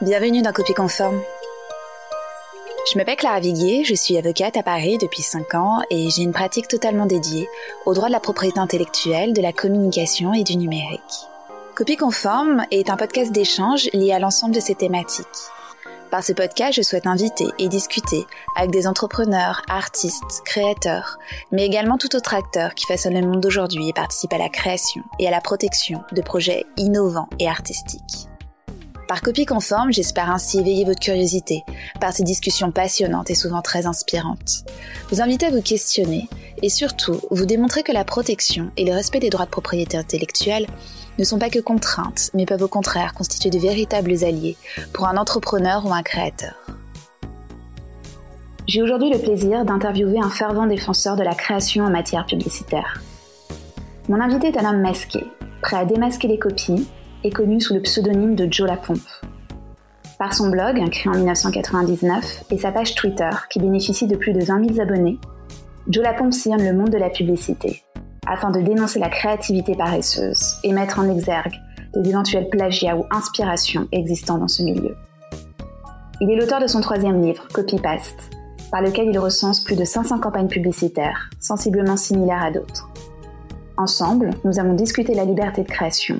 Bienvenue dans Copie Conforme. Je m'appelle Clara Viguier, je suis avocate à Paris depuis 5 ans et j'ai une pratique totalement dédiée au droit de la propriété intellectuelle, de la communication et du numérique. Copie Conforme est un podcast d'échange lié à l'ensemble de ces thématiques. Par ce podcast, je souhaite inviter et discuter avec des entrepreneurs, artistes, créateurs, mais également tout autre acteur qui façonne le monde d'aujourd'hui et participe à la création et à la protection de projets innovants et artistiques. Par copie conforme, j'espère ainsi éveiller votre curiosité par ces discussions passionnantes et souvent très inspirantes. Vous inviter à vous questionner et surtout vous démontrer que la protection et le respect des droits de propriété intellectuelle ne sont pas que contraintes, mais peuvent au contraire constituer de véritables alliés pour un entrepreneur ou un créateur. J'ai aujourd'hui le plaisir d'interviewer un fervent défenseur de la création en matière publicitaire. Mon invité est un homme masqué, prêt à démasquer les copies est connu sous le pseudonyme de Joe Lapompe. Par son blog, créé en 1999, et sa page Twitter, qui bénéficie de plus de 20 000 abonnés, Joe Lapompe sillonne le monde de la publicité, afin de dénoncer la créativité paresseuse et mettre en exergue des éventuels plagiats ou inspirations existant dans ce milieu. Il est l'auteur de son troisième livre, Copy Paste, par lequel il recense plus de 500 campagnes publicitaires, sensiblement similaires à d'autres. Ensemble, nous avons discuté la liberté de création,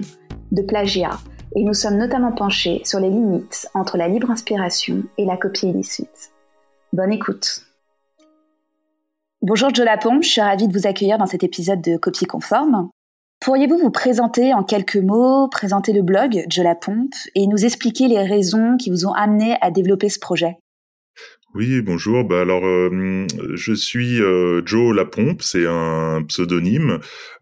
de plagiat, et nous sommes notamment penchés sur les limites entre la libre inspiration et la copie illicite. Bonne écoute. Bonjour Joe Lapompe, je suis ravie de vous accueillir dans cet épisode de Copie Conforme. Pourriez-vous vous présenter en quelques mots, présenter le blog Joe Lapompe et nous expliquer les raisons qui vous ont amené à développer ce projet? Oui, bonjour. Bah alors, euh, je suis euh, Joe Lapompe, c'est un pseudonyme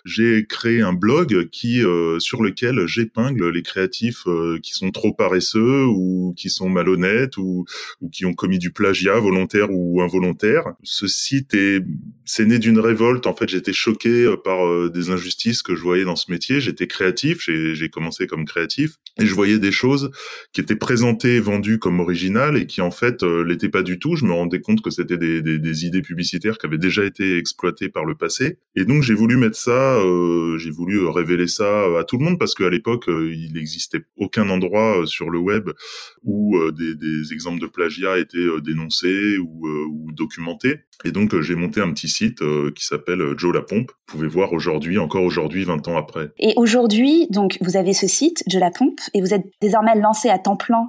j'ai créé un blog qui euh, sur lequel j'épingle les créatifs euh, qui sont trop paresseux ou qui sont malhonnêtes ou, ou qui ont commis du plagiat volontaire ou involontaire. Ce site est c'est né d'une révolte. En fait, j'étais choqué euh, par des injustices que je voyais dans ce métier. J'étais créatif, j'ai commencé comme créatif et je voyais des choses qui étaient présentées, vendues comme originales et qui en fait l'étaient pas du tout. Je me rendais compte que c'était des, des, des idées publicitaires qui avaient déjà été exploitées par le passé. Et donc j'ai voulu mettre ça euh, j'ai voulu euh, révéler ça à tout le monde parce qu'à l'époque, euh, il n'existait aucun endroit sur le web où des, exemples de plagiat étaient dénoncés ou, ou documentés. Et donc j'ai monté un petit site qui s'appelle Joe la Pompe. Vous pouvez voir aujourd'hui, encore aujourd'hui, 20 ans après. Et aujourd'hui, donc vous avez ce site Joe la Pompe et vous êtes désormais lancé à temps plein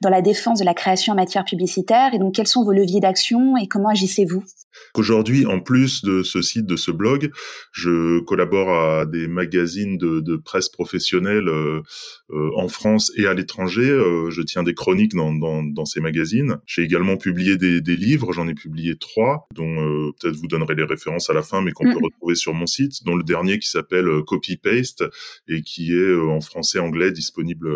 dans la défense de la création en matière publicitaire. Et donc quels sont vos leviers d'action et comment agissez-vous? Aujourd'hui, en plus de ce site, de ce blog, je collabore à des magazines de, de presse professionnelle euh, euh, en France et à l'étranger. Euh, je tiens des chroniques dans, dans, dans ces magazines. J'ai également publié des, des livres, j'en ai publié trois, dont peut-être vous donnerez les références à la fin, mais qu'on peut retrouver sur mon site, dont le dernier qui s'appelle Copy Paste et qui est en français-anglais disponible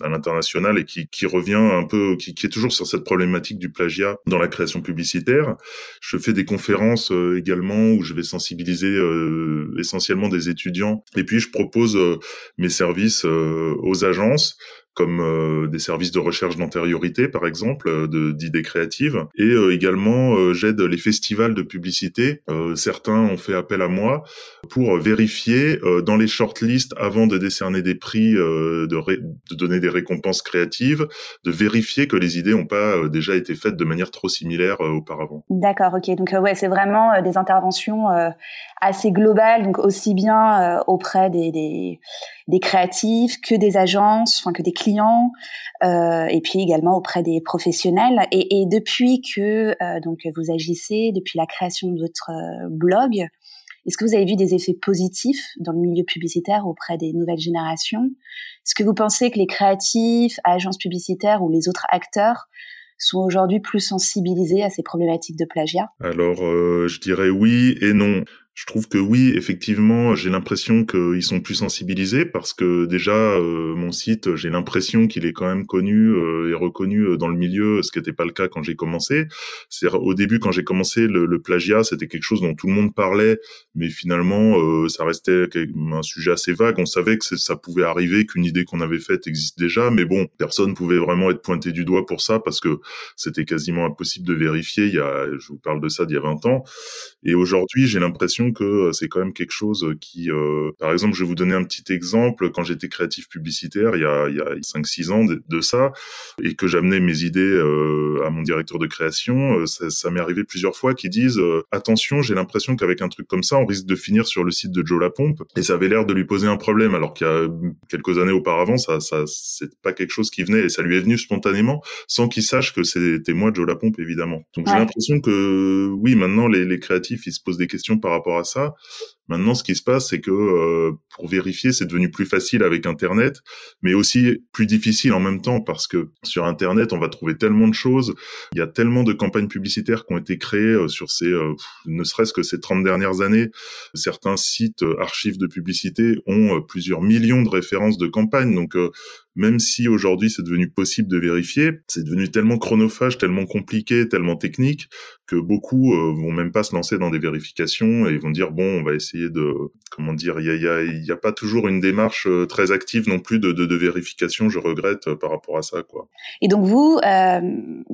à l'international et qui, qui revient un peu, qui, qui est toujours sur cette problématique du plagiat dans la création publicitaire. Je fais des conférences euh, également où je vais sensibiliser euh, essentiellement des étudiants. Et puis je propose euh, mes services aux agences comme euh, des services de recherche d'antériorité, par exemple, euh, d'idées créatives. Et euh, également, j'aide les festivals de publicité. certains ont fait appel à moi pour vérifier dans les shortlists, avant de décerner des prix, de, de, donner des récompenses créatives, de vérifier que les idées n'ont pas déjà été faites de manière trop similaire auparavant. D'accord, ok. Donc ouais, c'est vraiment des interventions assez globales, donc aussi bien auprès des, des, des créatifs que des agences, enfin que des clients, euh, et puis également auprès des professionnels. Et, et depuis que euh, donc vous agissez, depuis la création de votre euh, blog, est-ce que vous avez vu des effets positifs dans le milieu publicitaire auprès des nouvelles générations? Est-ce que vous pensez que les créatifs, agences publicitaires ou les autres acteurs sont aujourd'hui plus sensibilisés à ces problématiques de plagiat? Alors, euh, je dirais oui et non. Je trouve que oui, effectivement, j'ai l'impression qu'ils sont plus sensibilisés parce que déjà euh, mon site, j'ai l'impression qu'il est quand même connu euh, et reconnu euh, dans le milieu, ce qui n'était pas le cas quand j'ai commencé. C'est au début quand j'ai commencé le, le plagiat, c'était quelque chose dont tout le monde parlait, mais finalement ça restait un sujet assez vague. On savait que ça pouvait arriver, qu'une idée qu'on avait faite existe déjà, mais bon, personne pouvait vraiment être pointé du doigt pour ça parce que c'était quasiment impossible de vérifier. Il y a, je vous parle de ça d'il y a 20 ans, et aujourd'hui j'ai l'impression l'impression que c'est quand même quelque chose qui, par exemple, je vais vous donner un petit exemple. Quand j'étais créatif publicitaire, il y a, il y a 5-6 ans de, ça, et que j'amenais mes idées à mon directeur de création, ça, ça m'est arrivé plusieurs fois qui disent attention, j'ai l'impression qu'avec un truc comme ça, on risque de finir sur le site de Joe Lapompe, et ça avait l'air de lui poser un problème, alors qu'il y a quelques années auparavant, ça, ça c'est pas quelque chose qui venait, et ça lui est venu spontanément, sans qu'il sache que c'était moi Joe Lapompe, évidemment. Donc j'ai l'impression que oui, maintenant les, les créatifs, ils se posent des questions par rapport à ça. Maintenant, ce qui se passe, c'est que euh, pour vérifier, c'est devenu plus facile avec Internet, mais aussi plus difficile en même temps parce que sur Internet, on va trouver tellement de choses. Il y a tellement de campagnes publicitaires qui ont été créées euh, sur ces, euh, ne serait-ce que ces 30 dernières années. Certains sites archives de publicité ont plusieurs millions de références de campagnes. Donc, même si aujourd'hui c'est devenu possible de vérifier, c'est devenu tellement chronophage, tellement compliqué, tellement technique que beaucoup euh, vont même pas se lancer dans des vérifications et vont dire bon, on va essayer de comment dire, il y a, pas toujours une démarche euh, très active non plus de, vérification. Je regrette euh, par rapport à ça quoi. Et donc vous euh,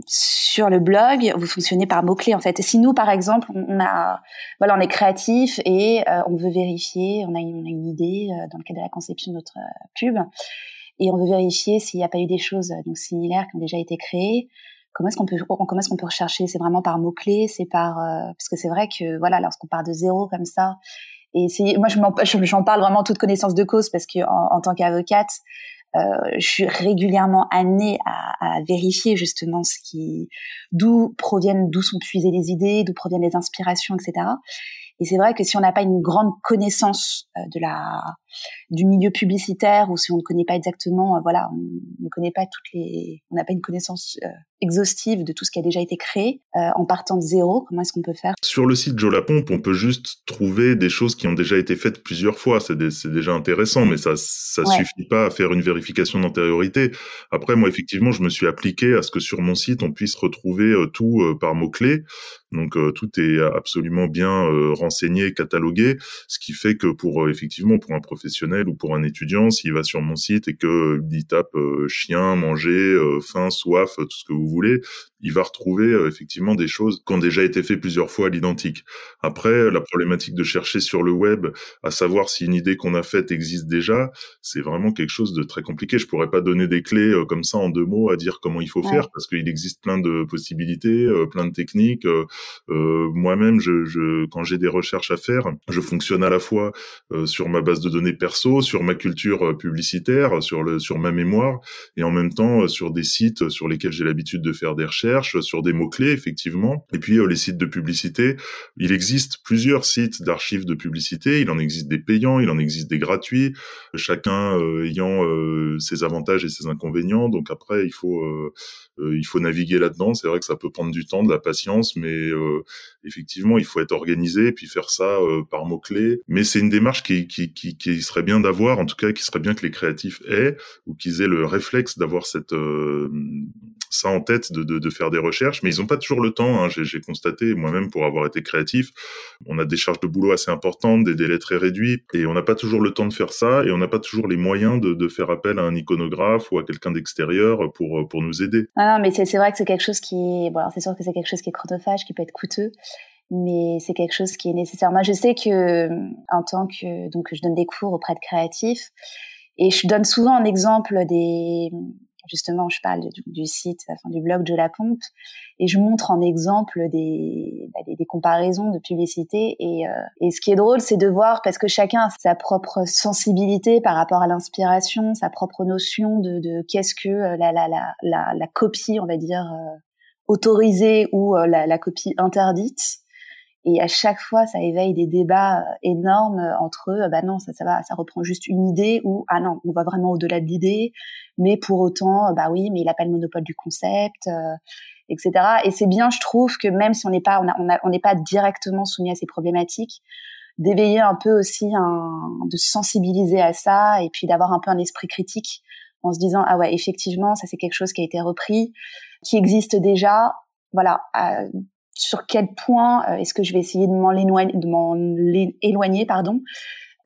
sur le blog, vous fonctionnez par mots clés en fait. si nous par exemple, on a voilà, on est créatif et on veut vérifier, on a une, idée dans le cadre de la conception de notre pub et on veut vérifier s'il n'y a pas eu des choses donc similaires qui ont déjà été créées. Comment est-ce qu'on peut comment est-ce qu'on peut rechercher? C'est vraiment par mots clés, c'est par parce que c'est vrai que voilà lorsqu'on part de zéro comme ça et c'est moi je j'en parle vraiment toute connaissance de cause parce que en, tant qu'avocate euh, je suis régulièrement amenée à, à, vérifier justement ce qui, d'où proviennent, d'où sont puisées les idées, d'où proviennent les inspirations, etc. Et c'est vrai que si on n'a pas une grande connaissance euh, de la du milieu publicitaire ou si on ne connaît pas exactement, euh, voilà, on ne connaît pas toutes les, on n'a pas une connaissance euh, exhaustive de tout ce qui a déjà été créé en partant de zéro. Comment est-ce qu'on peut faire? Sur le site Joe Lapompe, on peut juste trouver des choses qui ont déjà été faites plusieurs fois. C'est déjà intéressant, mais ça ça suffit pas à faire une vérification d'antériorité. Après, moi, effectivement, je me suis appliqué à ce que sur mon site, on puisse retrouver tout par mots clés. Donc tout est absolument bien renseigné, catalogué, ce qui fait que pour effectivement pour un professionnel ou pour un étudiant, s'il va sur mon site et euh, il tape euh, chien, manger, euh, faim, soif, tout ce que vous voulez, il va retrouver effectivement des choses qui ont déjà été faites plusieurs fois à l'identique. Après, la problématique de chercher sur le web à savoir si une idée qu'on a faite existe déjà, c'est vraiment quelque chose de très compliqué. Je pourrais pas donner des clés comme ça en deux mots à dire comment il faut faire parce qu'il existe plein de possibilités, plein de techniques. Moi-même, je, je, quand j'ai des recherches à faire, je fonctionne à la fois sur ma base de données perso, sur ma culture euh, publicitaire, sur le sur ma mémoire, et en même temps euh, sur des sites sur lesquels j'ai l'habitude de faire des recherches, sur des mots clés effectivement. Et puis euh, les sites de publicité, il existe plusieurs sites d'archives de publicité. Il en existe des payants, il en existe des gratuits, chacun ayant ses avantages et ses inconvénients. Donc après, il faut il faut naviguer là-dedans. C'est vrai que ça peut prendre du temps, de la patience, mais effectivement, il faut être organisé et puis faire ça par mots clés. Mais c'est une démarche qui, qui, qui, qui serait bien d'avoir, en tout cas, qui serait bien que les créatifs aient, ou qu'ils aient le réflexe d'avoir cette euh, ça en de, faire des recherches, mais ils n'ont pas toujours le temps. Hein. J'ai constaté moi-même pour avoir été créatif, on a des charges de boulot assez importantes, des délais très réduits, et on n'a pas toujours le temps de faire ça, et on n'a pas toujours les moyens de, faire appel à un iconographe ou à quelqu'un d'extérieur pour pour nous aider. Ah non, mais c'est vrai que c'est quelque chose qui, bon, c'est sûr que c'est quelque chose qui est chronophage, qui peut être coûteux mais c'est quelque chose qui est nécessaire. Moi, je sais que en tant que donc je donne des cours auprès de créatifs et je donne souvent un exemple des justement je parle du, site enfin du blog de la pompe et je montre en exemple des, bah, des, comparaisons de publicité et, euh, et ce qui est drôle c'est de voir parce que chacun a sa propre sensibilité par rapport à l'inspiration sa propre notion de, de qu'est-ce que euh, la, la, la, la, la copie on va dire euh, autorisée ou la, la copie interdite et à chaque fois, ça éveille des débats euh, énormes euh, entre eux. Bah non, ça, ça va, ça reprend juste une idée ou ah non, on va vraiment au-delà de l'idée. Mais pour autant, bah oui, mais il a pas le monopole du concept, euh, etc. Et c'est bien, je trouve, que même si on n'est pas, on n'est pas directement soumis à ces problématiques, d'éveiller un peu aussi, un, de sensibiliser à ça et puis d'avoir un peu un esprit critique en se disant ah ouais, effectivement, ça c'est quelque chose qui a été repris, qui existe déjà. Voilà, sur quel point euh, est-ce que je vais essayer de m'en éloigner, de m'en éloigner, pardon,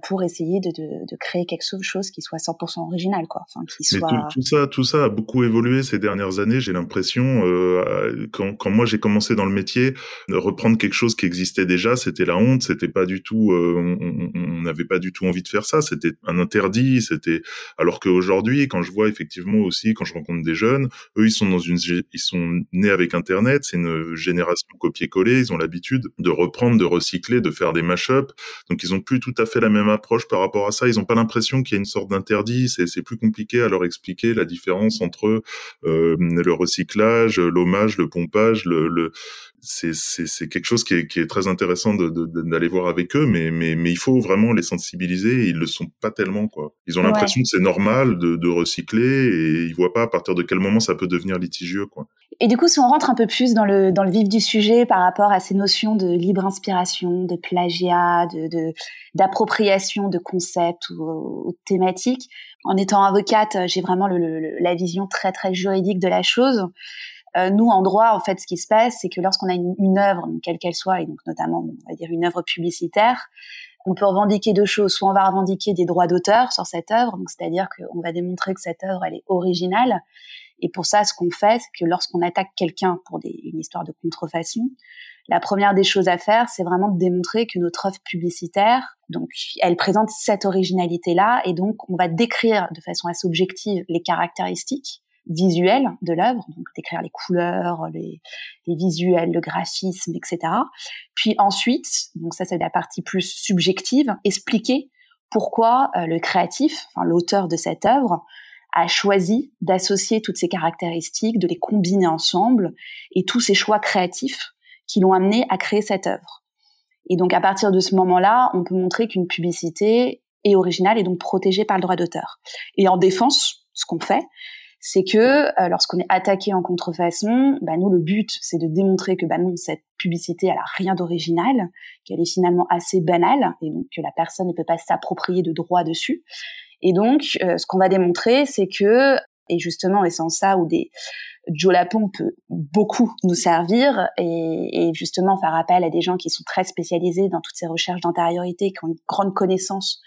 pour essayer de, de, de, créer quelque chose qui soit 100% original, quoi. Enfin, qui soit. tout, ça, tout ça a beaucoup évolué ces dernières années. J'ai l'impression, euh, quand, quand moi j'ai commencé dans le métier, reprendre quelque chose qui existait déjà, c'était la honte. C'était pas du tout. Euh, on n'avait pas du tout envie de faire ça. C'était un interdit. C'était alors qu'aujourd'hui, quand je vois effectivement aussi, quand je rencontre des jeunes, eux, ils sont dans une, ils sont nés avec Internet. C'est une génération copier-coller. Ils ont l'habitude de reprendre, de recycler, de faire des mash-up. Donc ils ont plus tout à fait la même approche par rapport à ça. Ils n'ont pas l'impression qu'il y a une sorte d'interdit. C'est plus compliqué à leur expliquer la différence entre euh, le recyclage, l'hommage, le pompage, le, le c'est quelque chose qui est, qui est, très intéressant d'aller voir avec eux, mais, mais, mais il faut vraiment les sensibiliser. Et ils le sont pas tellement quoi. Ils ont l'impression que c'est normal de, de, recycler et ils voient pas à partir de quel moment ça peut devenir litigieux quoi. Et du coup, si on rentre un peu plus dans le dans le vif du sujet par rapport à ces notions de libre inspiration, de plagiat, de d'appropriation de, concepts ou, ou, thématiques, en étant avocate, j'ai vraiment la vision très très juridique de la chose. Euh, nous, en droit, en fait, ce qui se passe, c'est que lorsqu'on a une, œuvre, quelle qu'elle soit, et donc notamment, on va dire une œuvre publicitaire, on peut revendiquer deux choses. Soit on va revendiquer des droits d'auteur sur cette œuvre, c'est-à-dire qu'on va démontrer que cette œuvre, elle est originale. Et pour ça, ce qu'on fait, c'est que lorsqu'on attaque quelqu'un pour une histoire de contrefaçon, la première des choses à faire, c'est vraiment de démontrer que notre œuvre publicitaire, donc, elle présente cette originalité-là, et donc on va décrire de façon assez objective les caractéristiques visuel de l'œuvre, donc décrire les couleurs, les, les, visuels, le graphisme, etc. Puis ensuite, donc ça c'est la partie plus subjective, expliquer pourquoi euh, le créatif, enfin l'auteur de cette œuvre, a choisi d'associer toutes ces caractéristiques, de les combiner ensemble, et tous ces choix créatifs qui l'ont amené à créer cette œuvre. Et donc à partir de ce moment-là, on peut montrer qu'une publicité est originale et donc protégée par le droit d'auteur. Et en défense, ce qu'on fait, c'est que euh, lorsqu'on est attaqué en contrefaçon, bah nous le but c'est de démontrer que bah non cette publicité elle a rien d'original, qu'elle est finalement assez banale et donc que la personne ne peut pas s'approprier de droit dessus. Et donc euh, ce qu'on va démontrer c'est que et justement et en ça où des Joe Lapon peut beaucoup nous servir et, justement faire appel à des gens qui sont très spécialisés dans toutes ces recherches d'antériorité, qui ont une grande connaissance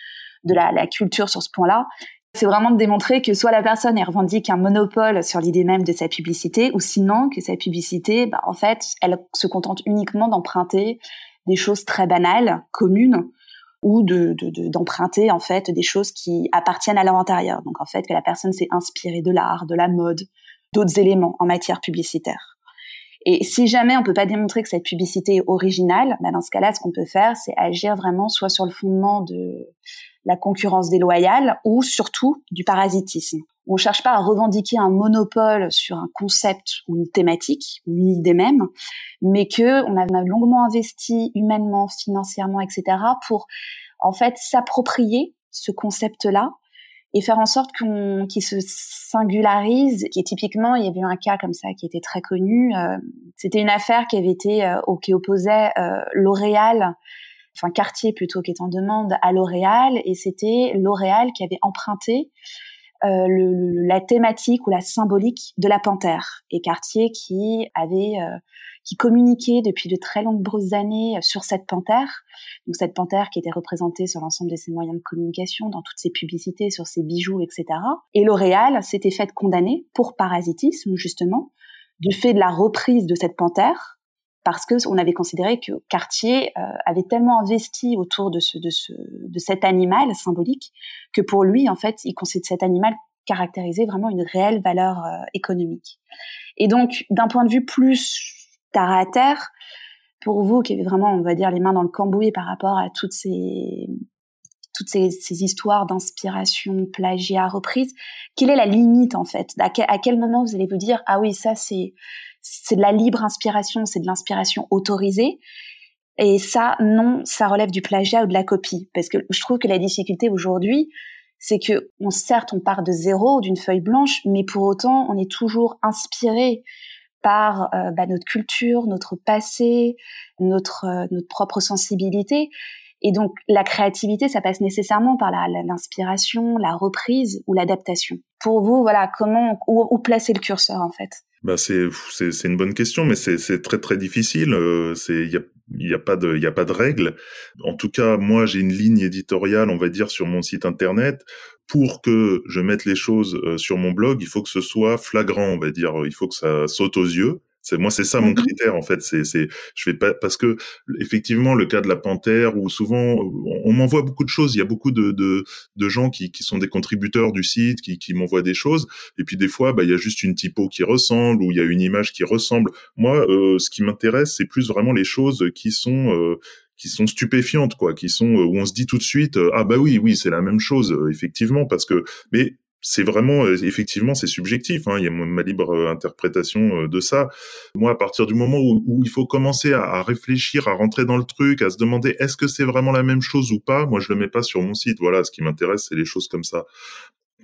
de la, la culture sur ce point-là c'est vraiment de démontrer que soit la personne revendique un monopole sur l'idée même de sa publicité, ou sinon que sa publicité, bah, en fait, elle se contente uniquement d'emprunter des choses très banales, communes, ou de d'emprunter en fait des choses qui appartiennent à leur intérieur. Donc en fait, que la personne s'est inspirée de l'art, de la mode, d'autres éléments en matière publicitaire. Et si jamais on peut pas démontrer que cette publicité est originale, bah dans ce cas-là, ce qu'on peut faire, c'est agir vraiment soit sur le fondement de la concurrence déloyale ou surtout du parasitisme. On ne cherche pas à revendiquer un monopole sur un concept ou une thématique ou une idée même, mais que on a longuement investi humainement, financièrement, etc. pour en fait s'approprier ce concept-là et faire en sorte qu'on qu'il se singularise. Qui typiquement, il y avait eu un cas comme ça qui était très connu. Euh, c'était une affaire qui avait été euh, qui opposait euh, L'Oréal enfin Cartier plutôt qui est en demande à L'Oréal et c'était L'Oréal qui avait emprunté euh, le, la thématique ou la symbolique de la panthère. Et Cartier qui avait euh, qui communiquait depuis de très nombreuses années sur cette panthère. Donc cette panthère qui était représentée sur l'ensemble de ses moyens de communication dans toutes ses publicités sur ses bijoux etc et L'Oréal s'était fait condamner pour parasitisme justement du fait de la reprise de cette panthère parce que on avait considéré que Cartier euh, avait tellement investi autour de ce, de ce de cet animal symbolique que pour lui en fait il considère cet animal caractérisait vraiment une réelle valeur euh, économique. Et donc d'un point de vue plus terre à terre, pour vous qui avez vraiment on va dire les mains dans le cambouis par rapport à toutes ces toutes ces, histoires d'inspiration, plagiat, reprise, quelle est la limite en fait? À quel moment vous allez vous dire ah oui ça c'est c'est de la libre inspiration, c'est de l'inspiration autorisée. Et ça, non, ça relève du plagiat ou de la copie. Parce que je trouve que la difficulté aujourd'hui, c'est que on, certes, on part de zéro, d'une feuille blanche, mais pour autant, on est toujours inspiré par euh, bah, notre culture, notre passé, notre, euh, notre propre sensibilité. Et donc, la créativité, ça passe nécessairement par l'inspiration, la, reprise ou l'adaptation. Pour vous, voilà, comment, où placer le curseur, en fait? Bah c'est c'est une bonne question, mais c'est très très difficile. Euh, c'est il y a n'y a pas de, il y a pas de règle. En tout cas, moi, j'ai une ligne éditoriale, on va dire, sur mon site internet. Pour que je mette les choses euh, sur mon blog, il faut que ce soit flagrant, on va dire. Il faut que ça saute aux yeux. C'est moi, c'est ça mon mmh critère en fait. C'est, c'est, je vais pas parce que effectivement le cas de la panthère où souvent on, m'envoie beaucoup de choses. Il y a beaucoup de de, de gens qui, qui sont des contributeurs du site, qui, qui m'envoient des choses. Et puis des fois, bah il y a juste une typo qui ressemble ou il y a une image qui ressemble. Moi, euh, ce qui m'intéresse, c'est plus vraiment les choses qui sont euh, qui sont stupéfiantes quoi qui sont euh, où on se dit tout de suite ah bah oui oui c'est la même chose effectivement parce que mais c'est vraiment euh, effectivement c'est subjectif. Hein, il y a ma libre euh, interprétation euh, de ça. Moi, à partir du moment où, il faut commencer à, réfléchir, à rentrer dans le truc, à se demander est-ce que c'est vraiment la même chose ou pas, moi je le mets pas sur mon site. Voilà, ce qui m'intéresse, c'est les choses comme ça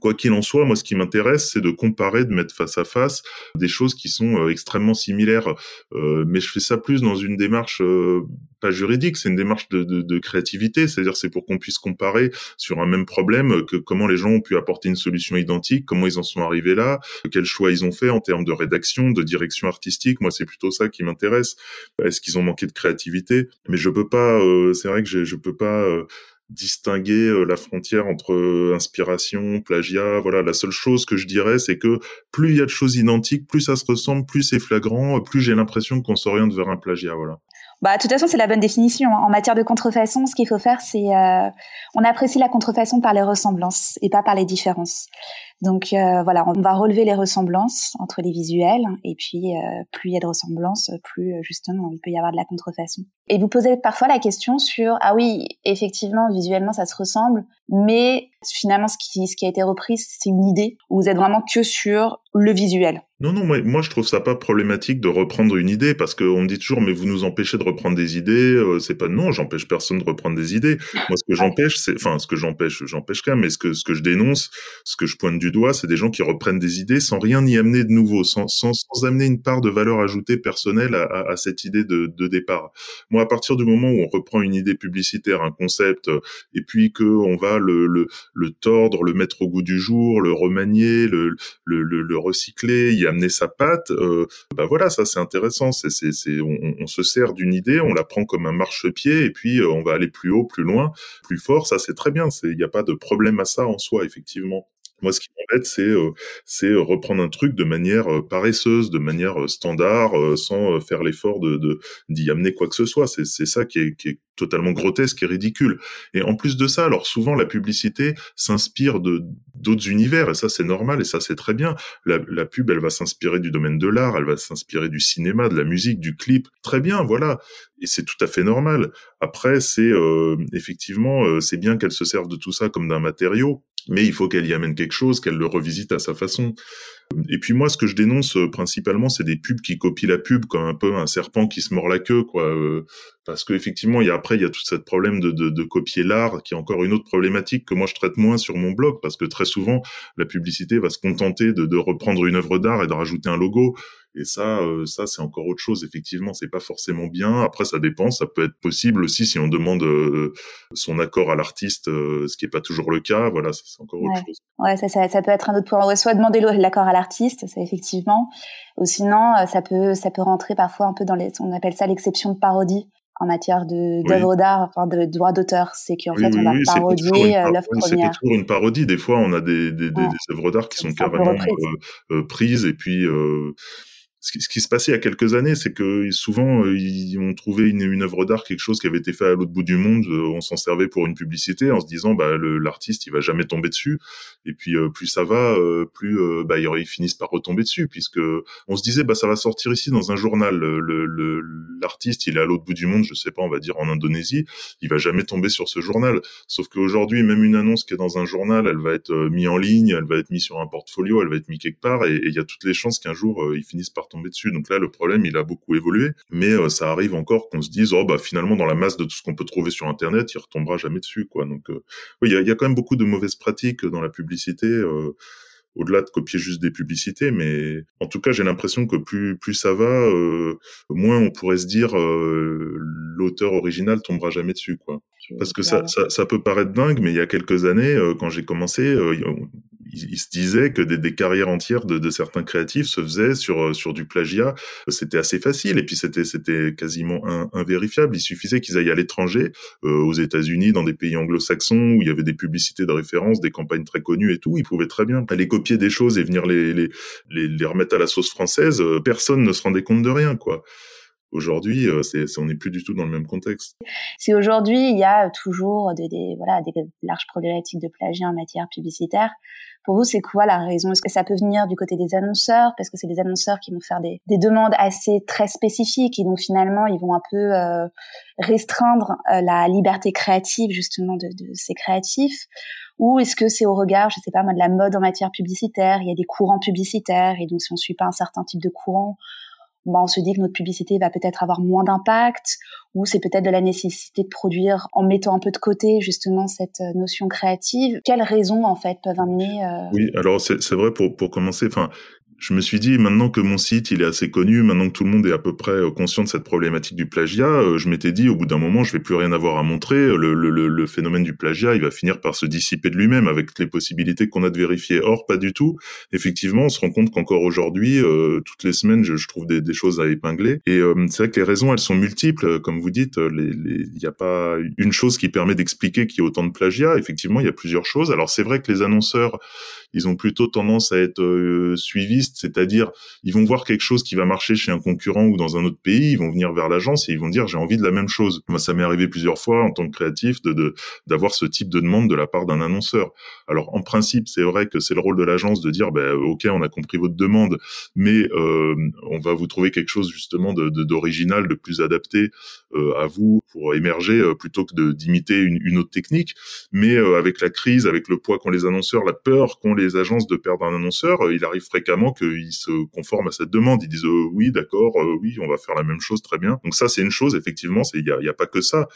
quoi qu'il en soit, moi, ce qui m'intéresse, c'est de comparer, de mettre face à face des choses qui sont euh, extrêmement similaires. Euh, mais je fais ça plus dans une démarche euh, pas juridique, c'est une démarche de, de, de créativité. C'est-à-dire, c'est pour qu'on puisse comparer sur un même problème que comment les gens ont pu apporter une solution identique, comment ils en sont arrivés là, quels choix ils ont fait en termes de rédaction, de direction artistique. Moi, c'est plutôt ça qui m'intéresse. Est-ce qu'ils ont manqué de créativité? Mais je peux pas. c'est vrai que je, je peux pas distinguer euh, la frontière entre euh, inspiration, plagiat. Voilà, la seule chose que je dirais, c'est que plus il y a de choses identiques, plus ça se ressemble, plus c'est flagrant, plus j'ai l'impression qu'on s'oriente vers un plagiat. Voilà. Bah, de toute façon, c'est la bonne définition. Hein. En matière de contrefaçon, ce qu'il faut faire, c'est euh, on apprécie la contrefaçon par les ressemblances et pas par les différences. Donc euh, voilà, on va relever les ressemblances entre les visuels et puis euh, plus il y a de ressemblances, plus justement il peut y avoir de la contrefaçon. Et vous posez parfois la question sur ah oui, effectivement visuellement ça se ressemble, mais finalement ce qui ce qui a été repris c'est une idée. Vous êtes vraiment que sur le visuel. Non, non, moi, moi je trouve ça pas problématique de reprendre une idée parce qu'on me dit toujours mais vous nous empêchez de reprendre des idées. Euh, c'est pas non, j'empêche personne de reprendre des idées. Moi, ce que j'empêche, c'est, enfin, ce que j'empêche, j'empêche quand même, mais ce que ce que je dénonce, ce que je pointe du doigt, c'est des gens qui reprennent des idées sans rien y amener de nouveau, sans sans, sans amener une part de valeur ajoutée personnelle à, à, à cette idée de, de départ. Moi, à partir du moment où on reprend une idée publicitaire, un concept, et puis que on va le, le, tordre, le mettre au goût du jour, le remanier, le, le, le, le recycler, y amener sa patte, euh, bah voilà, ça c'est intéressant. C'est, c'est, c'est, on, on, se sert d'une idée, on la prend comme un marchepied, et puis euh, on va aller plus haut, plus loin, plus fort. Ça c'est très bien. Il n'y a pas de problème à ça en soi, effectivement. Moi, ce qui m'embête, c'est euh, c'est reprendre un truc de manière euh, paresseuse, de manière euh, standard, sans faire l'effort de d'y amener quoi que ce soit. C'est ça qui est, totalement grotesque et ridicule. Et en plus de ça, alors souvent la publicité s'inspire de d'autres univers et ça c'est normal et ça c'est très bien. La, la pub, elle va s'inspirer du domaine de l'art, elle va s'inspirer du cinéma, de la musique, du clip. Très bien, voilà. Et c'est tout à fait normal. Après, c'est effectivement, c'est bien qu'elle se serve de tout ça comme d'un matériau mais il faut qu'elle y amène quelque chose, qu'elle le revisite à sa façon. Et puis moi, ce que je dénonce euh, principalement, c'est des pubs qui copient la pub, comme un peu un serpent qui se mord la queue, quoi. Euh, parce il y a après, il y a tout ce problème de, de, de copier l'art, qui est encore une autre problématique que moi je traite moins sur mon blog, parce que très souvent, la publicité va se contenter de, de reprendre une œuvre d'art et de rajouter un logo. Et ça, euh, ça c'est encore autre chose. Effectivement, c'est pas forcément bien. Après, ça dépend. Ça peut être possible aussi si on demande son accord à l'artiste, ce qui est pas toujours le cas. Voilà, c'est encore autre chose. Ouais, ça, ça, ça, peut être un autre point. soit demander l'accord à l'artiste, ça effectivement. Ou sinon, ça peut, ça peut rentrer parfois un peu dans les, on appelle ça l'exception de parodie en matière de d'œuvres d'art, enfin de, droit d'auteur, c'est qu'en fait on a parodié l'œuvre première. C'est toujours une parodie. Des fois, on a des des, des, œuvres d'art qui sont carrément prises et puis ce qui, se passait il y a quelques années, c'est que souvent euh, ils ont trouvé une, une œuvre d'art, quelque chose qui avait été fait à l'autre bout du monde, euh, on s'en servait pour une publicité en se disant bah l'artiste il va jamais tomber dessus. Et puis euh, plus ça va, plus bah ils finissent par retomber dessus, puisque on se disait bah ça va sortir ici dans un journal. Le l'artiste il est à l'autre bout du monde, je sais pas, on va dire en Indonésie, il va jamais tomber sur ce journal. Sauf qu'aujourd'hui même une annonce qui est dans un journal, elle va être mise en ligne, elle va être mise sur un portfolio, elle va être mise quelque part, et il y a toutes les chances qu'un jour ils finissent par dessus. Donc là, le problème, il a beaucoup évolué, mais euh, ça arrive encore qu'on se dise, oh bah finalement, dans la masse de tout ce qu'on peut trouver sur Internet, il retombera jamais dessus, quoi. Donc euh, oui, il y a, quand même beaucoup de mauvaises pratiques dans la publicité. Euh, au-delà de copier juste des publicités, mais en tout cas, j'ai l'impression que plus plus ça va, moins on pourrait se dire l'auteur original tombera jamais dessus, quoi. Parce que ça, ça, ça, peut paraître dingue, mais il y a quelques années, quand j'ai commencé, il, se disait que des, des carrières entières de, de, certains créatifs se faisaient sur sur du plagiat. C'était assez facile et puis c'était c'était quasiment invérifiable. Il suffisait qu'ils aillent à l'étranger, aux États-Unis, dans des pays anglo-saxons où il y avait des publicités de référence, des campagnes très connues et tout. Ils pouvaient très bien aller copier des choses et venir les les, les, les remettre à la sauce française. Personne ne se rendait compte de rien, quoi. Aujourd'hui, euh, c'est, on n'est plus du tout dans le même contexte. Si aujourd'hui il y a toujours des, des, voilà des larges problématiques de plagiat en matière publicitaire, pour vous c'est quoi la raison? Est-ce que ça peut venir du côté des annonceurs? Parce que c'est des annonceurs qui vont faire des, des, demandes assez très spécifiques et donc finalement ils vont un peu euh, restreindre euh, la liberté créative justement de, de ces créatifs. Ou est-ce que c'est au regard, je sais pas moi, de la mode en matière publicitaire? Il y a des courants publicitaires et donc si on suit pas un certain type de courant, bah, on se dit que notre publicité va peut-être avoir moins d'impact, ou c'est peut-être de la nécessité de produire en mettant un peu de côté justement cette euh, notion créative. Quelles raisons en fait peuvent amener euh... Oui, alors c'est vrai pour pour commencer. Enfin, je me suis dit maintenant que mon site il est assez connu, maintenant que tout le monde est à peu près euh, conscient de cette problématique du plagiat, euh, je m'étais dit au bout d'un moment je vais plus rien avoir à montrer. Le, le, le, phénomène du plagiat il va finir par se dissiper de lui-même avec les possibilités qu'on a de vérifier. Or pas du tout. Effectivement on se rend compte qu'encore aujourd'hui euh, toutes les semaines je, trouve des, des, choses à épingler et c'est vrai que les raisons elles sont multiples comme vous dites. Il n'y a pas une chose qui permet d'expliquer qu'il y a autant de plagiat. Effectivement il y a plusieurs choses. Alors c'est vrai que les annonceurs ils ont plutôt tendance à être euh, c'est-à-dire ils vont voir quelque chose qui va marcher chez un concurrent ou dans un autre pays, ils vont venir vers l'agence et ils vont dire j'ai envie de la même chose. Moi, ça m'est arrivé plusieurs fois en tant que créatif de d'avoir ce type de demande de la part d'un annonceur. Alors en principe, c'est vrai que c'est le rôle de l'agence de dire ben ok, on a compris votre demande, mais euh, on va vous trouver quelque chose justement de d'original, de, plus adapté euh, à vous pour émerger euh, plutôt que de d'imiter une, une, autre technique. Mais avec la crise, avec le poids qu'ont les annonceurs, la peur qu'ont les agences de perdre un annonceur, il arrive fréquemment qu'ils se conforment à cette demande. Ils disent oui, d'accord, oui, on va faire la même chose, très bien. Donc ça, c'est une chose. Effectivement, il y a, y a pas que ça.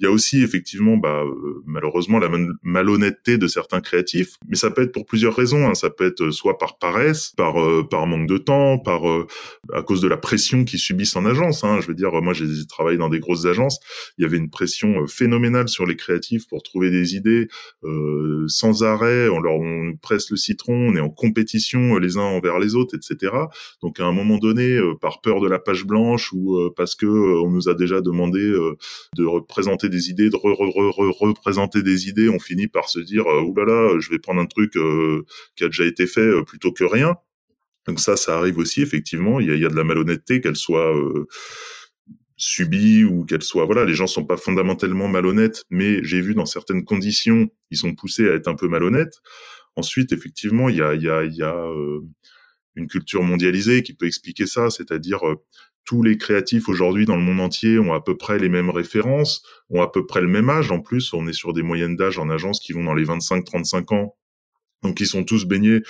Il y a aussi effectivement, bah, euh, malheureusement, la malhonnêteté de certains créatifs, mais ça peut être pour plusieurs raisons. Hein. Ça peut être soit par paresse, par euh, par manque de temps, par euh, à cause de la pression qu'ils subissent en agence. Hein. Je veux dire, moi, j'ai travaillé dans des grosses agences. Il y avait une pression phénoménale sur les créatifs pour trouver des idées sans arrêt. On leur on presse le citron, on est en compétition les uns envers les autres, etc. Donc à un moment donné, par peur de la page blanche ou parce que on nous a déjà demandé de représenter des idées, de représenter des idées, on finit par se dire euh, oulala, je vais prendre un truc euh, qui a déjà été fait euh, plutôt que rien. Donc ça, ça arrive aussi effectivement. Il y a, de la malhonnêteté, qu'elle soit subie ou qu'elle soit voilà, les gens sont pas fondamentalement malhonnêtes, mais j'ai vu dans certaines conditions, ils sont poussés à être un peu malhonnêtes. Ensuite, effectivement, il y a une culture mondialisée qui peut expliquer ça, c'est-à-dire tous les créatifs aujourd'hui dans le monde entier ont à peu près les mêmes références, ont à peu près le même âge. En plus, on est sur des moyennes d'âge en agence qui vont dans les 25-35 ans. Donc ils sont tous baignés,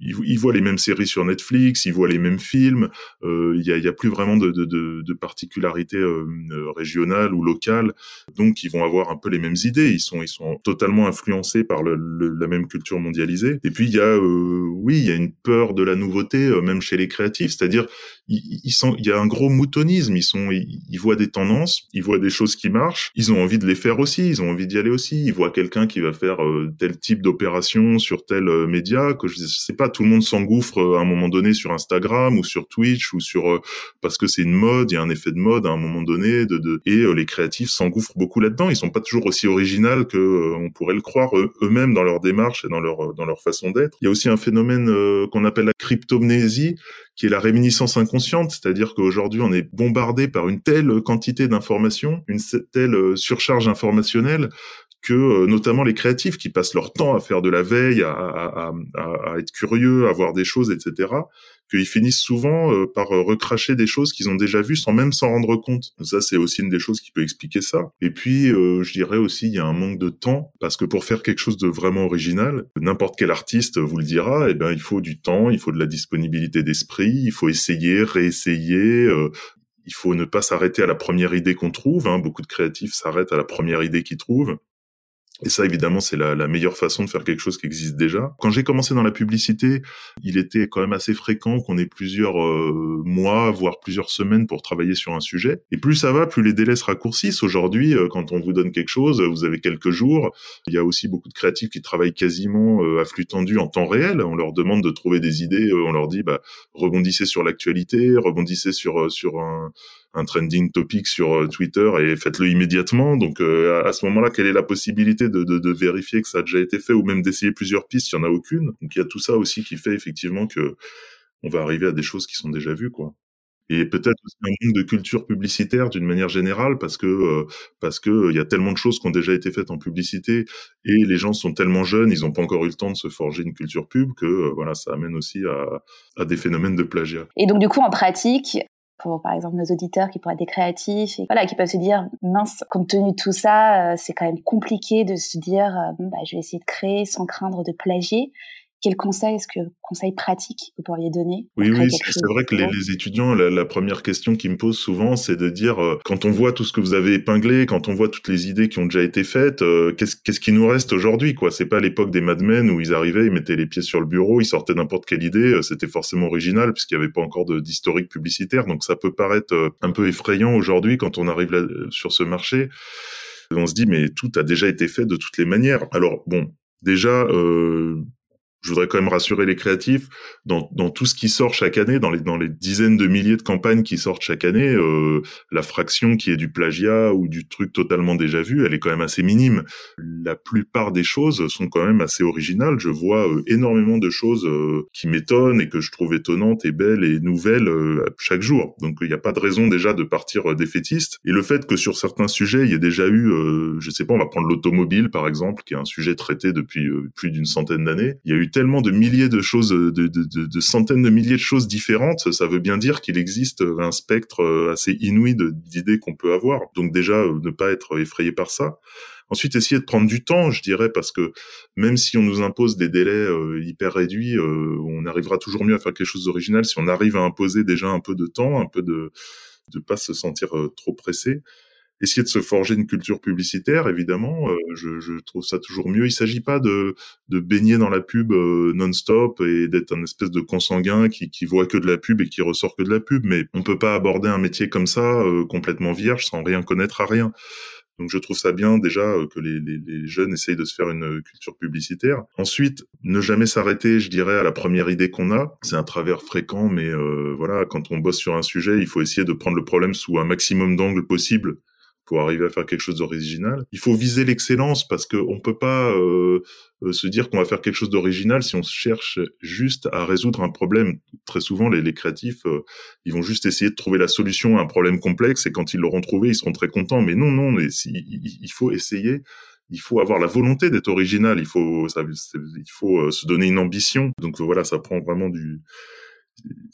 ils, voient les mêmes séries sur Netflix, ils voient les mêmes films. Euh, il y, a, y, a, plus vraiment de, de, de, particularités euh, régionales ou locales, donc ils vont avoir un peu les mêmes idées. Ils sont ils sont totalement influencés par le, la même culture mondialisée. Et puis il y a euh, oui il y a une peur de la nouveauté même chez les créatifs, c'est-à-dire il y a un gros moutonisme. Ils sont ils, voient des tendances, ils voient des choses qui marchent, ils ont envie de les faire aussi, ils ont envie d'y aller aussi. Ils voient quelqu'un qui va faire tel type d'opération sur tel euh, média que je, sais pas, tout le monde s'engouffre euh, à un moment donné sur Instagram ou sur Twitch ou sur euh, parce que c'est une mode, il y a un effet de mode à un moment donné de, de et les créatifs s'engouffrent beaucoup là-dedans. Ils sont pas toujours aussi originaux que on pourrait le croire eux-mêmes dans leur démarche et dans leur dans leur façon d'être. Il y a aussi un phénomène qu'on appelle la cryptomnésie qui est la réminiscence inconsciente, c'est-à-dire qu'aujourd'hui on est bombardé par une telle quantité d'informations, une telle surcharge informationnelle que euh, notamment les créatifs qui passent leur temps à faire de la veille, à être curieux, à voir des choses, etc., qu'ils finissent souvent euh, par euh, recracher des choses qu'ils ont déjà vues sans même s'en rendre compte. Ça, c'est aussi une des choses qui peut expliquer ça. Et puis, je dirais aussi, il y a un manque de temps, parce que pour faire quelque chose de vraiment original, n'importe quel artiste vous le dira, eh ben, il faut du temps, il faut de la disponibilité d'esprit, il faut essayer, réessayer, il faut ne pas s'arrêter à la première idée qu'on trouve. Hein. Beaucoup de créatifs s'arrêtent à la première idée qu'ils trouvent. Et ça, évidemment, c'est la, la, meilleure façon de faire quelque chose qui existe déjà. Quand j'ai commencé dans la publicité, il était quand même assez fréquent qu'on ait plusieurs euh, mois, voire plusieurs semaines pour travailler sur un sujet. Et plus ça va, plus les délais se raccourcissent. Aujourd'hui, euh, quand on vous donne quelque chose, vous avez quelques jours. Il y a aussi beaucoup de créatifs qui travaillent quasiment euh, à flux tendu en temps réel. On leur demande de trouver des idées. on leur dit, bah, rebondissez sur l'actualité, rebondissez sur sur un un trending topic sur euh, Twitter et faites-le immédiatement. Donc euh, à ce moment-là, quelle est la possibilité de, vérifier que ça a déjà été fait ou même d'essayer plusieurs pistes? Il y en a aucune. Donc il y a tout ça aussi qui fait effectivement que on va arriver à des choses qui sont déjà vues, quoi. Et peut-être aussi un manque de culture publicitaire d'une manière générale parce que euh, parce que il y a tellement de choses qui ont déjà été faites en publicité et les gens sont tellement jeunes, ils n'ont pas encore eu le temps de se forger une culture pub que voilà, ça amène aussi à des phénomènes de plagiat. Et donc du coup en pratique, pour par exemple nos auditeurs qui pourraient être des créatifs et voilà qui peuvent se dire mince compte tenu de tout ça euh, c'est quand même compliqué de se dire euh, bah je vais essayer de créer sans craindre de plagier quel conseil est-ce que conseil pratique vous pourriez donner Oui, oui, c'est vrai que les, les étudiants, la, la, première question qu'ils me posent souvent, c'est de dire euh, quand on voit tout ce que vous avez épinglé, quand on voit toutes les idées qui ont déjà été faites, euh, qu'est-ce qu'est-ce qui nous reste aujourd'hui quoi? C'est pas l'époque des Mad Men où ils arrivaient, ils mettaient les pieds sur le bureau, ils sortaient n'importe quelle idée, euh, c'était forcément original puisqu'il n'y avait pas encore d'historique publicitaire, donc ça peut paraître un peu effrayant aujourd'hui quand on arrive là, sur ce marché. On se dit mais tout a déjà été fait de toutes les manières. Alors bon, déjà, euh, je voudrais quand même rassurer les créatifs dans, dans tout ce qui sort chaque année, dans les, dans les dizaines de milliers de campagnes qui sortent chaque année, euh, la fraction qui est du plagiat ou du truc totalement déjà vu, elle est quand même assez minime. La plupart des choses sont quand même assez originales. Je vois euh, énormément de choses euh, qui m'étonnent et que je trouve étonnantes et belles et nouvelles euh, chaque jour. Donc il n'y a pas de raison déjà de partir défaitiste. Et le fait que sur certains sujets, il y ait déjà eu, je sais pas, on va prendre l'automobile par exemple, qui est un sujet traité depuis plus d'une centaine d'années. Il y a eu tellement de milliers de choses, de, de, centaines de milliers de choses différentes, ça veut bien dire qu'il existe un spectre euh, assez inouï d'idées qu'on peut avoir. Donc déjà, euh, ne pas être effrayé par ça. Ensuite, essayer de prendre du temps, je dirais, parce que même si on nous impose des délais euh, hyper réduits, on arrivera toujours mieux à faire quelque chose d'original si on arrive à imposer déjà un peu de temps, un peu de de pas se sentir trop pressé essayer de se forger une culture publicitaire, évidemment, euh, je, je, trouve ça toujours mieux. Il s'agit pas de, de baigner dans la pub euh, non-stop et d'être un espèce de consanguin qui, qui voit que de la pub et qui ressort que de la pub, mais on peut pas aborder un métier comme ça, euh, complètement vierge, sans rien connaître à rien. Donc je trouve ça bien déjà que les, les, les, jeunes essayent de se faire une culture publicitaire. Ensuite, ne jamais s'arrêter, je dirais, à la première idée qu'on a. C'est un travers fréquent, mais euh, voilà, quand on bosse sur un sujet, il faut essayer de prendre le problème sous un maximum d'angles possible pour arriver à faire quelque chose d'original. Il faut viser l'excellence parce qu'on peut pas euh, euh, se dire qu'on va faire quelque chose d'original si on cherche juste à résoudre un problème. Très souvent, les, les créatifs, euh, ils vont juste essayer de trouver la solution à un problème complexe et quand ils l'auront trouvé, ils seront très contents. Mais non, non, mais si, il faut essayer. Il faut avoir la volonté d'être original. Il faut, ça, il faut se donner une ambition. Donc voilà, ça prend vraiment du,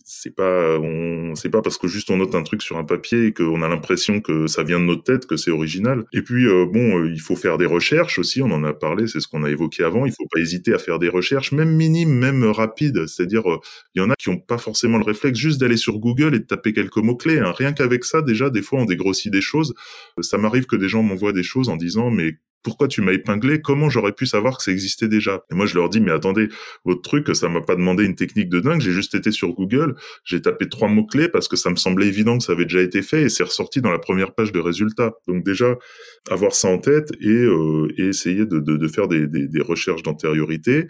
c'est pas on c'est pas parce que juste on note un truc sur un papier et qu'on a l'impression que ça vient de notre tête que c'est original et puis euh, bon euh, il faut faire des recherches aussi on en a parlé c'est ce qu'on a évoqué avant il faut pas hésiter à faire des recherches même minimes même rapides c'est-à-dire euh, il y en a qui ont pas forcément le réflexe juste d'aller sur Google et de taper quelques mots clés hein. rien qu'avec ça déjà des fois on dégrossit des choses ça m'arrive que des gens m'envoient des choses en disant mais pourquoi tu m'as épinglé? Comment j'aurais pu savoir que ça existait déjà? Et moi, je leur dis, mais attendez, votre truc, ça m'a pas demandé une technique de dingue. J'ai juste été sur Google, j'ai tapé trois mots clés parce que ça me semblait évident que ça avait déjà été fait et c'est ressorti dans la première page de résultats. Donc déjà, avoir ça en tête et, euh, essayer de, faire des, des recherches d'antériorité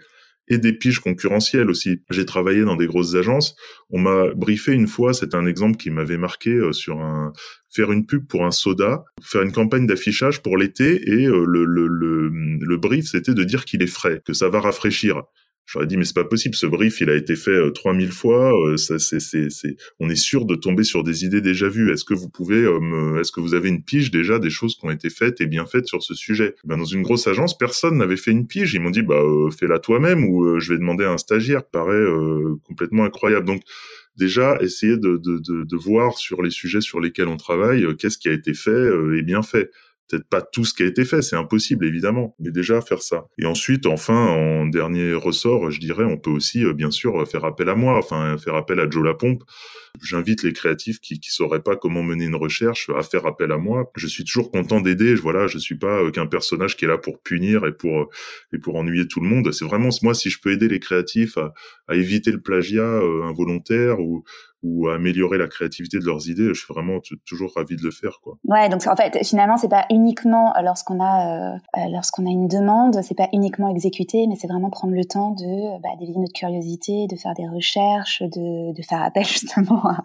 et des piges concurrentielles aussi. J'ai travaillé dans des grosses agences. On m'a briefé une fois, c'est un exemple qui m'avait marqué euh, sur un faire une pub pour un soda, faire une campagne d'affichage pour l'été et euh, le, le, le, le brief c'était de dire qu'il est frais, que ça va rafraîchir. J'aurais dit mais c'est pas possible, ce brief il a été fait euh, 3000 fois, euh, ça c'est c'est c'est on est sûr de tomber sur des idées déjà vues. Est-ce que vous pouvez euh, me est-ce que vous avez une pige déjà des choses qui ont été faites et bien faites sur ce sujet? Ben dans une grosse agence, personne n'avait fait une pige, ils m'ont dit bah euh, fais-la toi-même ou je vais demander à un stagiaire, paraît complètement incroyable. Donc déjà essayer de, de, de, de voir sur les sujets sur lesquels on travaille qu'est-ce qui a été fait et bien fait peut-être pas tout ce qui a été fait, c'est impossible évidemment, mais déjà faire ça. Et ensuite, enfin, en dernier ressort, je dirais, on peut aussi bien sûr faire appel à moi, enfin faire appel à Joe Lapompe. J'invite les créatifs qui qui sauraient pas comment mener une recherche à faire appel à moi. Je suis toujours content d'aider. Voilà, je suis pas qu'un personnage qui est là pour punir et pour et pour ennuyer tout le monde. C'est vraiment moi si je peux aider les créatifs à, à éviter le plagiat involontaire ou ou à améliorer la créativité de leurs idées, je suis vraiment toujours ravi de le faire, quoi. Ouais, donc en fait, finalement, c'est pas uniquement euh, lorsqu'on a euh, euh, lorsqu'on a une demande, c'est pas uniquement exécuter, mais c'est vraiment prendre le temps de bah, d'éveiller notre curiosité, de faire des recherches, de, de faire appel justement à,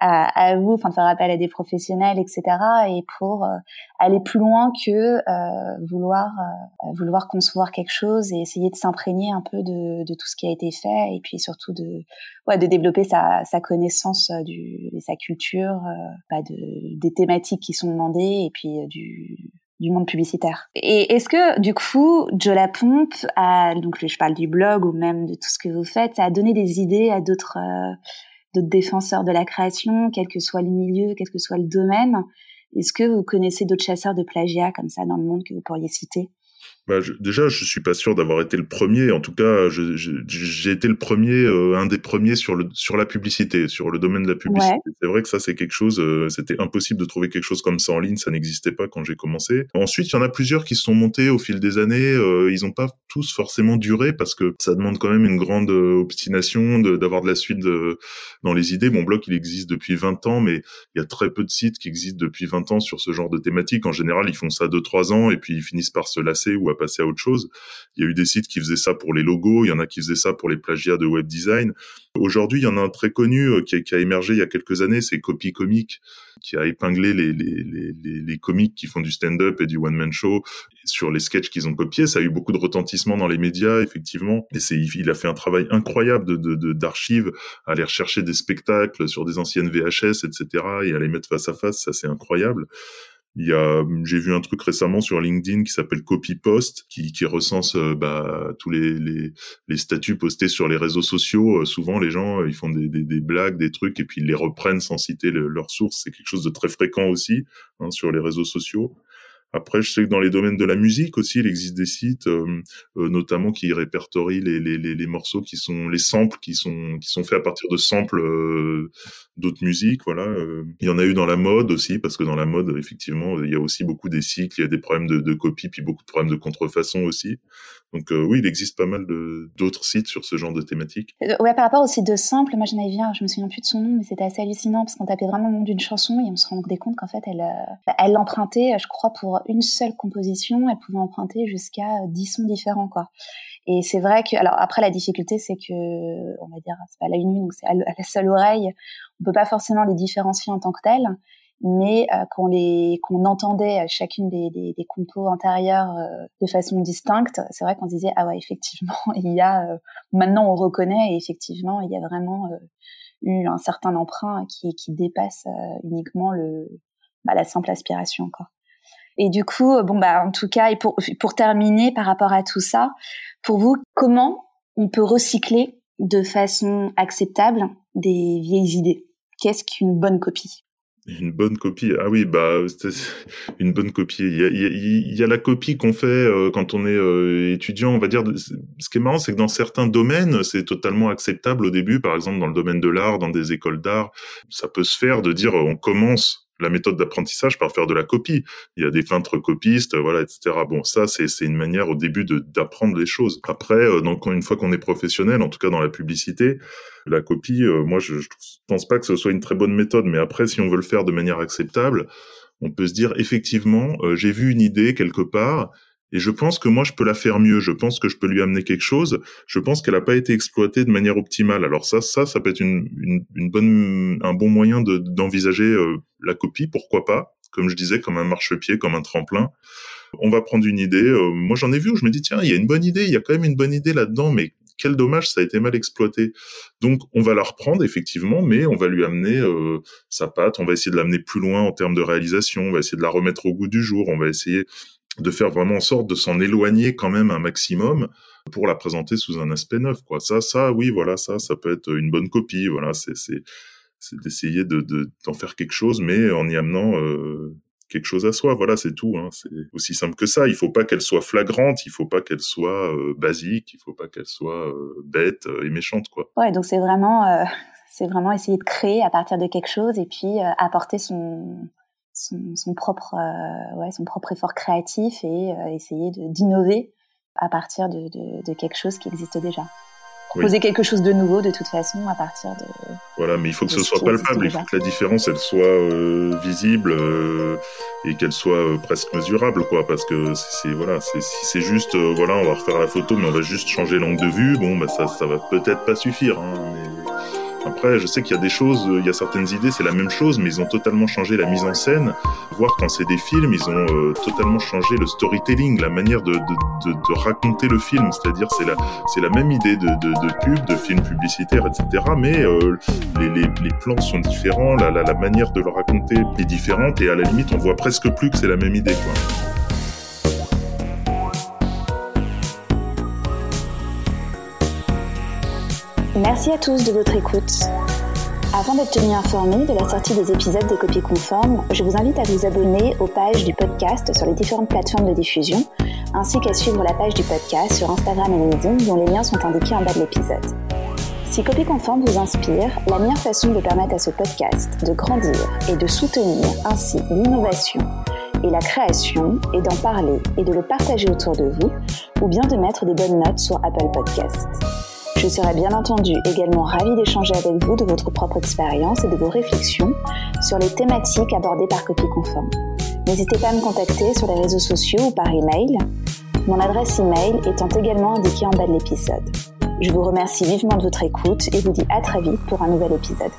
à, à, vous, enfin de faire appel à des professionnels, etc. Et pour euh, aller plus loin que euh, vouloir euh, vouloir concevoir quelque chose et essayer de s'imprégner un peu de, de, tout ce qui a été fait et puis surtout de ouais, de développer sa, sa connaissance du et sa culture, bah de, des thématiques qui sont demandées et puis du du monde publicitaire. Et est-ce que du coup, Joe Lapompe a donc je parle du blog ou même de tout ce que vous faites, a donné des idées à d'autres d'autres défenseurs de la création, quel que soit le milieu, quel que soit le domaine. Est-ce que vous connaissez d'autres chasseurs de plagiat comme ça dans le monde que vous pourriez citer? Bah, je, déjà, je suis pas sûr d'avoir été le premier. En tout cas, j'ai été le premier, euh, un des premiers sur le sur la publicité, sur le domaine de la publicité. C'est vrai que ça, c'est quelque chose. Euh, C'était impossible de trouver quelque chose comme ça en ligne. Ça n'existait pas quand j'ai commencé. Ensuite, il y en a plusieurs qui se sont montés au fil des années. Euh, ils n'ont pas tous forcément duré parce que ça demande quand même une grande euh, obstination d'avoir de, la suite de, dans les idées. Mon blog, il existe depuis 20 ans, mais il y a très peu de sites qui existent depuis 20 ans sur ce genre de thématique. En général, ils font ça 2-3 ans et puis ils finissent par se lasser ou passer à autre chose. Il y a eu des sites qui faisaient ça pour les logos, il y en a qui faisaient ça pour les plagiats de web design. Aujourd'hui, il y en a un très connu euh, qui a, émergé il y a quelques années, c'est Copy Comic, qui a épinglé les, les, les, les comiques qui font du stand-up et du one-man show sur les sketchs qu'ils ont copiés. Ça a eu beaucoup de retentissement dans les médias, effectivement. Et c'est, il a fait un travail incroyable de, de, d'archives, à aller rechercher des spectacles sur des anciennes VHS, etc. et à les mettre face à face. Ça, c'est incroyable. Il y a, j'ai vu un truc récemment sur LinkedIn qui s'appelle Copy Post, qui, recense euh, bah, tous les, statuts postés sur les réseaux sociaux. Euh, souvent, les gens, euh, ils font des, blagues, des trucs, et puis ils les reprennent sans citer leurs sources. C'est quelque chose de très fréquent aussi hein, sur les réseaux sociaux. Après, je sais que dans les domaines de la musique aussi, il existe des sites, euh, euh, notamment qui répertorient les, les, les, morceaux qui sont les samples qui sont qui sont faits à partir de samples euh, d'autres musiques. Voilà. Il y en a eu dans la mode aussi, parce que dans la mode, effectivement, il y a aussi beaucoup des cycles, il y a des problèmes de, de copie, puis beaucoup de problèmes de contrefaçon aussi. Donc oui, il existe pas mal d'autres sites sur ce genre de thématique. ouais, par rapport au site de samples, moi j'en avais vu un, je me souviens plus de son nom, mais c'était assez hallucinant parce qu'on tapait vraiment le nom d'une chanson et on se rendait compte qu'en fait elle elle l'empruntait, je crois, pour une seule composition, elle pouvait emprunter jusqu'à 10 sons différents, quoi. Et c'est vrai que, alors après la difficulté, c'est que, on va dire, c'est pas la une, c'est à la seule oreille, on peut pas forcément les différencier en tant que tels, mais euh, qu'on les, qu'on entendait chacune des, des, compos intérieures euh, de façon distincte, c'est vrai qu'on disait ah ouais effectivement il y a, euh, maintenant on reconnaît et effectivement il y a vraiment eu un certain emprunt qui, qui dépasse uniquement le, bah, la simple aspiration quoi. Et du coup, euh, bon bah en tout cas, et pour pour terminer par rapport à tout ça, pour vous, comment on peut recycler de façon acceptable des vieilles idées? Qu'est-ce qu'une bonne copie? Une bonne copie. Ah oui, bah une bonne copie. Il y a, il y a la copie qu'on fait euh, quand on est euh, étudiant. On va dire. Ce qui est marrant, c'est que dans certains domaines, c'est totalement acceptable au début. Par exemple, dans le domaine de l'art, dans des écoles d'art, ça peut se faire de dire on commence la méthode d'apprentissage par faire de la copie. Il y a des peintres copistes, voilà, etc. Bon, ça, c'est une manière au début d'apprendre les choses. Après, euh, donc une fois qu'on est professionnel, en tout cas dans la publicité, la copie, euh, moi, je, je pense pas que ce soit une très bonne méthode. Mais après, si on veut le faire de manière acceptable, on peut se dire effectivement, euh, j'ai vu une idée quelque part et je pense que moi, je peux la faire mieux. Je pense que je peux lui amener quelque chose. Je pense qu'elle n'a pas été exploitée de manière optimale. Alors ça, ça, ça peut être une, une, une bonne, un bon moyen d'envisager euh, la copie. Pourquoi pas? Comme je disais, comme un marchepied, comme un tremplin. On va prendre une idée. Euh, moi, j'en ai vu où je me dis tiens, il y a une bonne idée. Il y a quand même une bonne idée là-dedans, mais quel dommage, ça a été mal exploité. Donc, on va la reprendre effectivement, mais on va lui amener euh, sa patte. On va essayer de l'amener plus loin en termes de réalisation. On va essayer de la remettre au goût du jour. On va essayer de faire vraiment en sorte de s'en éloigner quand même un maximum pour la présenter sous un aspect neuf quoi ça ça oui voilà ça ça peut être une bonne copie voilà c'est c'est d'essayer de d'en faire quelque chose mais en y amenant euh, quelque chose à soi. Voilà, c'est tout. Hein. C'est aussi simple que ça. Il faut pas qu'elle soit flagrante, il faut pas qu'elle soit euh, basique, il faut pas qu'elle soit euh, bête et méchante, quoi. Ouais, donc c'est vraiment, c'est vraiment essayer de créer à partir de quelque chose et puis apporter son son, propre, ouais, son propre effort créatif et essayer d'innover à partir de, de, de quelque chose qui existe déjà proposer quelque chose de nouveau de toute façon à partir de. Voilà, mais il faut que ce soit palpable, il faut que la différence elle soit euh, visible euh, et qu'elle soit euh, presque mesurable, quoi. Parce que c'est voilà, si c'est juste voilà, on va refaire la photo, mais on va juste changer l'angle de vue, bon, bah ça, ça va peut-être pas suffire. Hein, mais... Après, je sais qu'il y a des choses, il y a certaines idées, c'est la même chose, mais ils ont totalement changé la mise en scène. Voir quand c'est des films, ils ont euh, totalement changé le storytelling, la manière de, de, de, de raconter le film. C'est-à-dire, c'est la, c'est la même idée de, de, pub, de film publicitaire, etc. Mais euh, les, les, les, plans sont différents, la, la, la manière de le raconter est différente, et à la limite, on voit presque plus que c'est la même idée, quoi. Merci à tous de votre écoute. Afin d'être tenu informé de la sortie des épisodes des copies conformes, je vous invite à vous abonner aux pages du podcast sur les différentes plateformes de diffusion, ainsi qu'à suivre la page du podcast sur Instagram et LinkedIn dont les liens sont indiqués en bas de l'épisode. Si Copie Conforme vous inspire, la meilleure façon de permettre à ce podcast de grandir et de soutenir ainsi l'innovation et la création est d'en parler et de le partager autour de vous, ou bien de mettre des bonnes notes sur Apple Podcasts. Je serai bien entendu également ravie d'échanger avec vous de votre propre expérience et de vos réflexions sur les thématiques abordées par Copie Conforme. N'hésitez pas à me contacter sur les réseaux sociaux ou par email, mon adresse email étant également indiquée en bas de l'épisode. Je vous remercie vivement de votre écoute et vous dis à très vite pour un nouvel épisode.